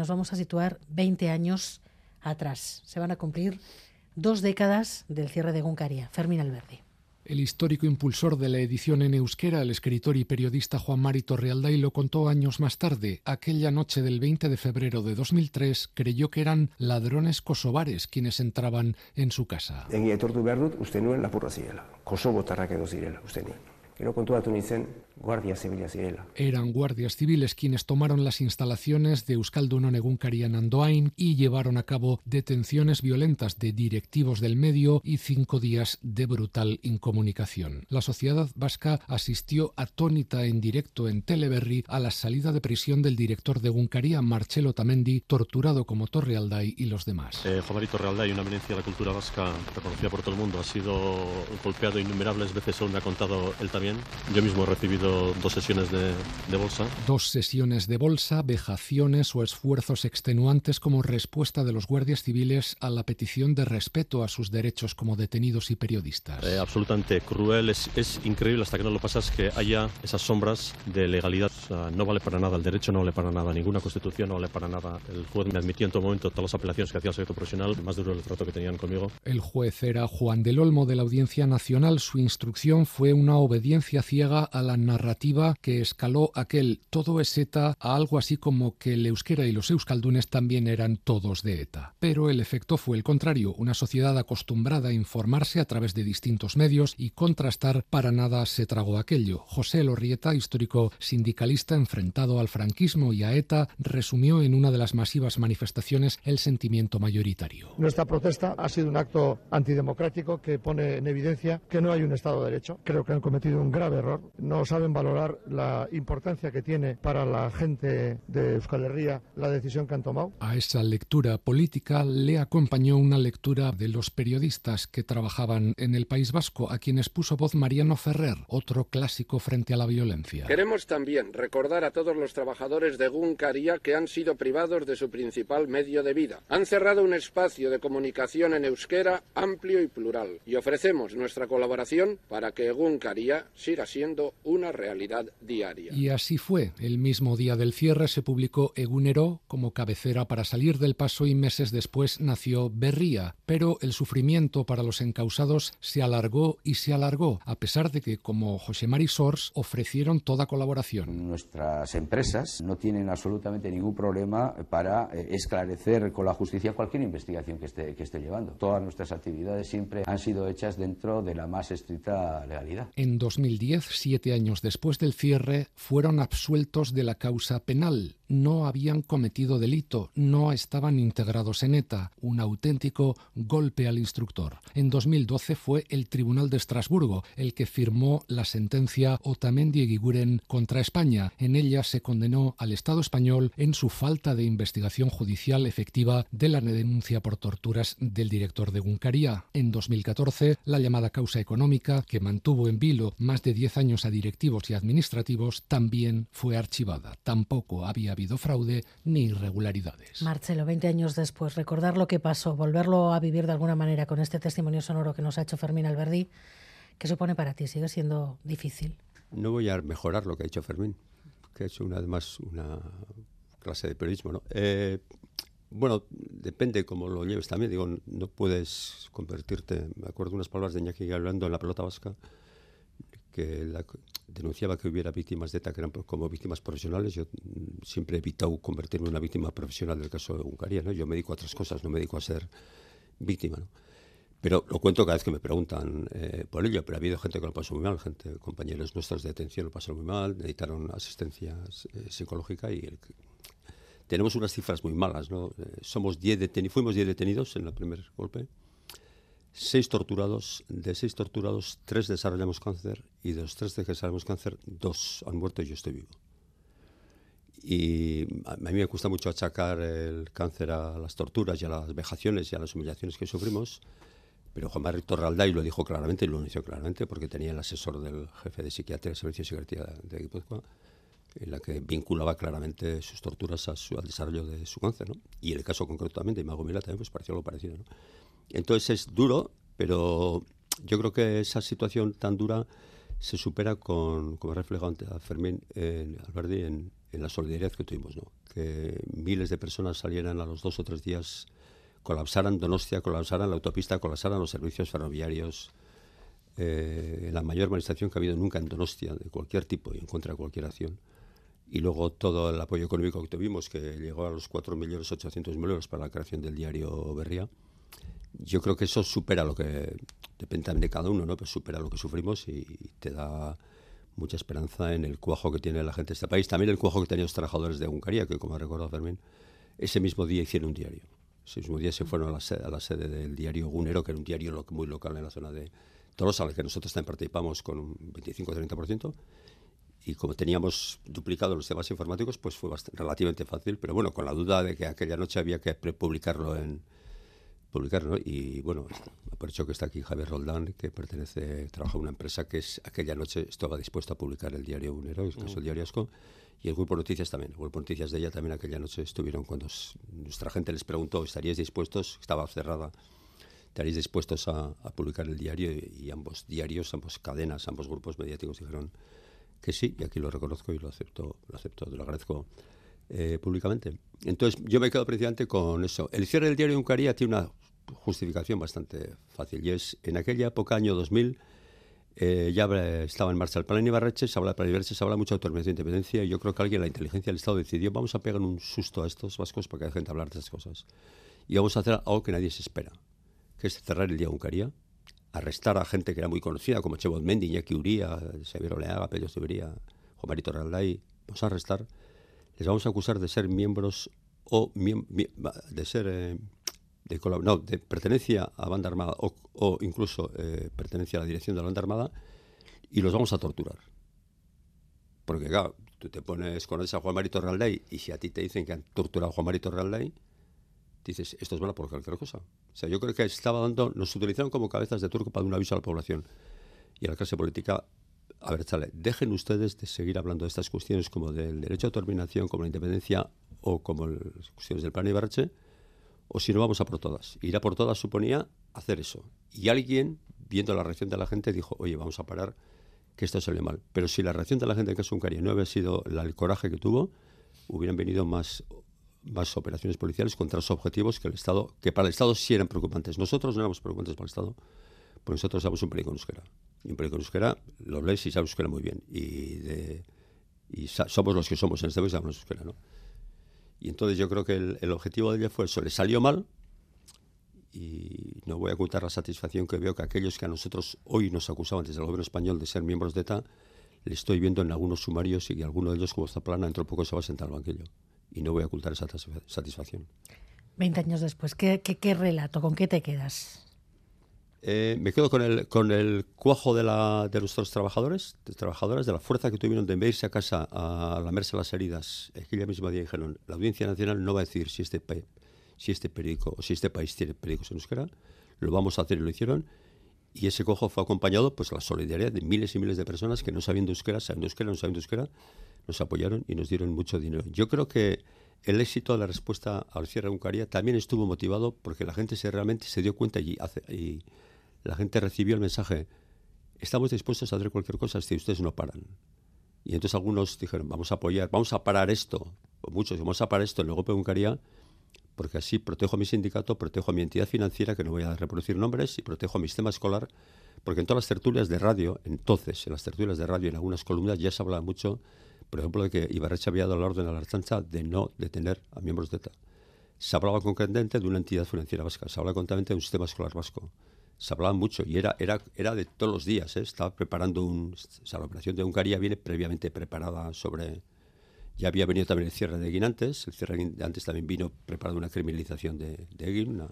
nos vamos a situar 20 años atrás. Se van a cumplir dos décadas del cierre de Guncaria. Fermín Alberdi. El histórico impulsor de la edición en euskera, el escritor y periodista Juan Mari Torrealday, lo contó años más tarde. Aquella noche del 20 de febrero de 2003 creyó que eran ladrones kosovares quienes entraban en su casa. En etortu behar dut, uste nuen lapurra zirela. Kosobotarrak edo zirela, uste nuen. Gero kontuatu nintzen, guardia zibila zirela. Eran guardias civiles quienes tomaron las instalaciones de Euskaldunon Egunkaria en Andoain y llevaron a cabo detenciones violentas de directivos del medio y cinco días de brutal incomunicación. La sociedad vasca asistió atónita en directo en Teleberry a la salida de prisión del director de Egunkaria, Marcelo Tamendi, torturado como Torrealday y los demás. Eh, Juan Marito Torrealday, una eminencia de la cultura vasca reconocida por todo el mundo, ha sido golpeado innumerables veces, según me ha contado él también. Yo mismo he recibido dos sesiones de, de, bolsa. Dos sesiones de bolsa, vejaciones o esfuerzos extenuantes como respuesta de los guardias civiles a la petición de respeto a sus derechos como detenidos y periodistas. Eh, absolutamente cruel, es, es, increíble hasta que no lo pasas que haya esas sombras de legalidad. O sea, no vale para nada, el derecho no vale para nada, ninguna constitución no vale para nada. El juez me admitió en todo momento todas las apelaciones que hacía el secreto profesional, más duro el trato que tenían conmigo. El juez era Juan del Olmo de la Audiencia Nacional. Su instrucción fue una obediencia ciega a la narrativa que escaló aquel todo es ETA a algo así como que el euskera y los euskaldunes también eran todos de ETA. Pero el efecto fue el contrario, una sociedad acostumbrada a informarse a través de distintos medios y contrastar para nada se tragó aquello. José Lorrieta, histórico sindicalista enfrentado al franquismo y a ETA, resumió en una de las masivas manifestaciones el sentimiento mayoritario. Nuestra protesta ha sido un acto antidemocrático que pone en evidencia que no hay un Estado de Derecho. Creo que han cometido un grave error. No saben valorar la importancia que tiene para la gente de Euskal Herria la decisión que han tomado. A esa lectura política le acompañó una lectura de los periodistas que trabajaban en el País Vasco, a quienes puso voz Mariano Ferrer, otro clásico frente a la violencia. Queremos también recordar a todos los trabajadores de Guncaria que han sido privados de su principal medio de vida. Han cerrado un espacio de comunicación en euskera amplio y plural y ofrecemos nuestra colaboración para que Guncaria siga siendo una realidad diaria. Y así fue. El mismo día del cierre se publicó Egunero como cabecera para salir del paso y meses después nació Berría. Pero el sufrimiento para los encausados se alargó y se alargó, a pesar de que, como José Mari Sors, ofrecieron toda colaboración. Nuestras empresas no tienen absolutamente ningún problema para eh, esclarecer con la justicia cualquier investigación que esté, que esté llevando. Todas nuestras actividades siempre han sido hechas dentro de la más estricta legalidad. En 2010, siete años después del cierre, fueron absueltos de la causa penal. No habían cometido delito, no estaban integrados en ETA. Un auténtico golpe al instructor. En 2012 fue el Tribunal de Estrasburgo el que firmó la sentencia Otamendi Eguiguren contra España. En ella se condenó al Estado español en su falta de investigación judicial efectiva de la denuncia por torturas del director de Guncaría. En 2014, la llamada causa económica, que mantuvo en vilo más de 10 años a directivos y administrativos, también fue archivada. Tampoco había habido fraude ni irregularidades. Marcelo, 20 años después, recordar lo que pasó, volverlo a vivir de alguna manera con este testimonio sonoro que nos ha hecho Fermín Alberdi, ¿qué supone para ti? ¿Sigue siendo difícil? No voy a mejorar lo que ha dicho Fermín, que ha hecho una, además una clase de periodismo. ¿no? Eh, bueno, depende cómo lo lleves también. Digo, no puedes convertirte. Me acuerdo unas palabras de Iñaki hablando en la pelota vasca que denunciaba que hubiera víctimas de ETA que como víctimas profesionales. Yo siempre he evitado convertirme en una víctima profesional del caso de Hungría. ¿no? Yo me dedico a otras cosas, no me dedico a ser víctima. ¿no? Pero lo cuento cada vez que me preguntan eh, por ello, pero ha habido gente que lo pasó muy mal, gente, compañeros nuestros de detención lo pasaron muy mal, necesitaron asistencia eh, psicológica y tenemos unas cifras muy malas. ¿no? Eh, somos diez fuimos 10 detenidos en el primer golpe, seis torturados, de seis torturados, tres desarrollamos cáncer y de los tres que desarrollamos cáncer, dos han muerto y yo estoy vivo. Y a mí me gusta mucho achacar el cáncer a las torturas y a las vejaciones y a las humillaciones que sufrimos, pero Juan María Torralday lo dijo claramente y lo anunció claramente porque tenía el asesor del jefe de psiquiatría del Servicio de Psiquiatría de Guipúzcoa, en la que vinculaba claramente sus torturas a su, al desarrollo de su cáncer. ¿no? Y el caso concreto también de Imago Mila también pues pareció algo parecido. ¿no? Entonces es duro, pero yo creo que esa situación tan dura se supera con, como reflejado ante a Fermín en en, en la solidaridad que tuvimos, ¿no? que miles de personas salieran a los dos o tres días, colapsaran Donostia, colapsaran la autopista, colapsaran los servicios ferroviarios, eh, la mayor manifestación que ha habido nunca en Donostia, de cualquier tipo y en contra de cualquier acción. Y luego todo el apoyo económico que tuvimos, que llegó a los 4.800.000 euros para la creación del diario Berría. Yo creo que eso supera lo que, depende de cada uno, ¿no? Pues supera lo que sufrimos y te da mucha esperanza en el cuajo que tiene la gente de este país. También el cuajo que tenían los trabajadores de Hungría, que como ha recordado Fermín, ese mismo día hicieron un diario. Ese mismo día se fueron a la sede, a la sede del diario Gunero, que era un diario muy local en la zona de Tolosa, al que nosotros también participamos con un 25-30%. Y como teníamos duplicado los temas informáticos, pues fue relativamente fácil, pero bueno, con la duda de que aquella noche había que publicarlo en, publicar, ¿no? Y bueno, aprovecho que está aquí Javier Roldán, que pertenece, trabaja en una empresa que es aquella noche estaba dispuesto a publicar el diario Unero, el caso del diario Asco, y el Grupo Noticias también. El Grupo Noticias de ella también aquella noche estuvieron cuando nuestra gente les preguntó, ¿estaríais dispuestos? Estaba cerrada. ¿Estaríais dispuestos a, publicar el diario? Y, ambos diarios, ambos cadenas, ambos grupos mediáticos dijeron que sí, y aquí lo reconozco y lo acepto, lo acepto, lo agradezco eh, públicamente. Entonces, yo me quedo precisamente con eso. El cierre del diario de Uncaría tiene una justificación bastante fácil. Y es, en aquella época, año 2000, eh, ya estaba en marcha el plan Ibarreche, se habla de plan Ibarreche, se habla mucho de autonomía de independencia, y yo creo que alguien, la inteligencia del Estado, decidió, vamos a pegar un susto a estos vascos para que dejen de hablar de esas cosas. Y vamos a hacer algo que nadie se espera, que es cerrar el día Uncaría, arrestar a gente que era muy conocida, como Chebot Mendi, Iñaki Uría, Xavier Oleaga, Pedro Estubería, Juan Marito Ralday, vamos a arrestar, les vamos a acusar de ser miembros o de ser... Eh, de, no, pertenencia a banda armada o, incluso eh, pertenencia a la dirección de la banda armada y los vamos a torturar. Porque claro, tú te pones, con a Juan Marito y si a ti te dicen que han torturado a Juan Marito Realdey, dices, esto es malo por cualquier cosa. O sea, yo creo que estaba dando, nos utilizaron como cabezas de turco para dar un aviso a la población y a la clase política. A ver, chale, dejen ustedes de seguir hablando de estas cuestiones como del derecho a autodeterminación, como la independencia o como las cuestiones del plan Ibarreche, o si no vamos a por todas. Ir a por todas suponía hacer eso. Y alguien, viendo la reacción de la gente, dijo, oye, vamos a parar, que esto sale mal. Pero si la reacción de la gente en caso Uncaria no había sido el coraje que tuvo, hubieran venido más, más operaciones policiales contra los objetivos que el Estado, que para el Estado sí eran preocupantes. Nosotros no éramos preocupantes para el Estado, pues nosotros somos un periódico en euskera. Y un periódico en euskera lo lees y sabes euskera muy bien. Y, de, y somos los que somos en este país, sabemos euskera, ¿no? Y entonces yo creo que el, objetivo de ella fue eso. Le salió mal y no voy a ocultar la satisfacción que veo que aquellos que a nosotros hoy nos acusaban desde el gobierno español de ser miembros de ETA, le estoy viendo en algunos sumarios y alguno de ellos, como está plana, dentro de poco se va a sentar al banquillo. Y no voy a ocultar esa satisfacción. Veinte años después, ¿qué, qué relato? ¿Con qué te quedas? Eh, me quedo con el, con el cuajo de, la, de nuestros trabajadores, de trabajadoras, de la fuerza que tuvieron de irse a casa a lamerse las heridas. Aquella misma día dijeron, la Audiencia Nacional no va a decir si este, si este periódico o si este país tiene periódicos en euskera, lo vamos a hacer y lo hicieron. Y ese cojo fue acompañado pues la solidaridad de miles y miles de personas que no sabiendo euskera, sabiendo euskera, no sabiendo euskera, nos apoyaron y nos dieron mucho dinero. Yo creo que el éxito de la respuesta al cierre de Uncaria también estuvo motivado porque la gente se realmente se dio cuenta y, y la gente recibió el mensaje, estamos dispuestos a hacer cualquier cosa si ustedes no paran. Y entonces algunos dijeron, vamos a apoyar, vamos a parar esto, o muchos, vamos a parar esto el golpe de Uncaria, porque así protejo a mi sindicato, protejo a mi entidad financiera, que no voy a reproducir nombres, y protejo a mi sistema escolar, porque en todas las tertulias de radio, entonces, en las tertulias de radio, en algunas columnas ya se hablaba mucho, por ejemplo, de que Ibarrecha había dado la orden a la Archancha de no detener a miembros de ETA. Se hablaba concretamente de una entidad financiera vasca, se hablaba concretamente de un sistema escolar vasco se hablaba mucho y era, era, era de todos los días. ¿eh? Estaba preparando un. O sea, la operación de Hungría viene previamente preparada sobre. Ya había venido también el cierre de Egin antes. El cierre de antes también vino preparando una criminalización de, de una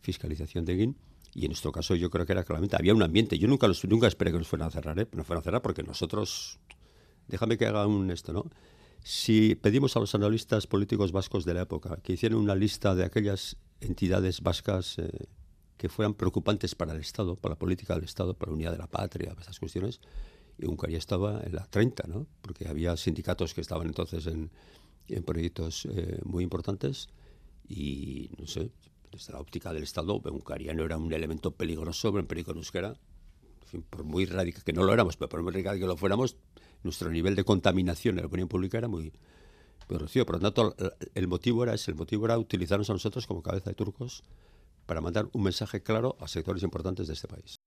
fiscalización de Egin. Y en nuestro caso yo creo que era claramente. Había un ambiente. Yo nunca, los, nunca esperé que nos fueran a cerrar, ¿eh? nos fueran a cerrar porque nosotros. Déjame que haga un esto, ¿no? Si pedimos a los analistas políticos vascos de la época que hicieran una lista de aquellas entidades vascas. Eh, que fueran preocupantes para el Estado, para la política del Estado, para la unidad de la patria, esas cuestiones. Y Uncaria estaba en la 30, ¿no? porque había sindicatos que estaban entonces en, proyectos eh, muy importantes y, no sé, desde la óptica del Estado, Uncaria no era un elemento peligroso, peligro en euskera. En fin, por muy radical, que no lo éramos, pero por muy radical que lo fuéramos, nuestro nivel de contaminación en la opinión pública era muy, muy reducido. Por lo tanto, el motivo era ese, el motivo era utilizarnos a nosotros como cabeza de turcos para mandar un mensaje claro a sectores importantes de este país.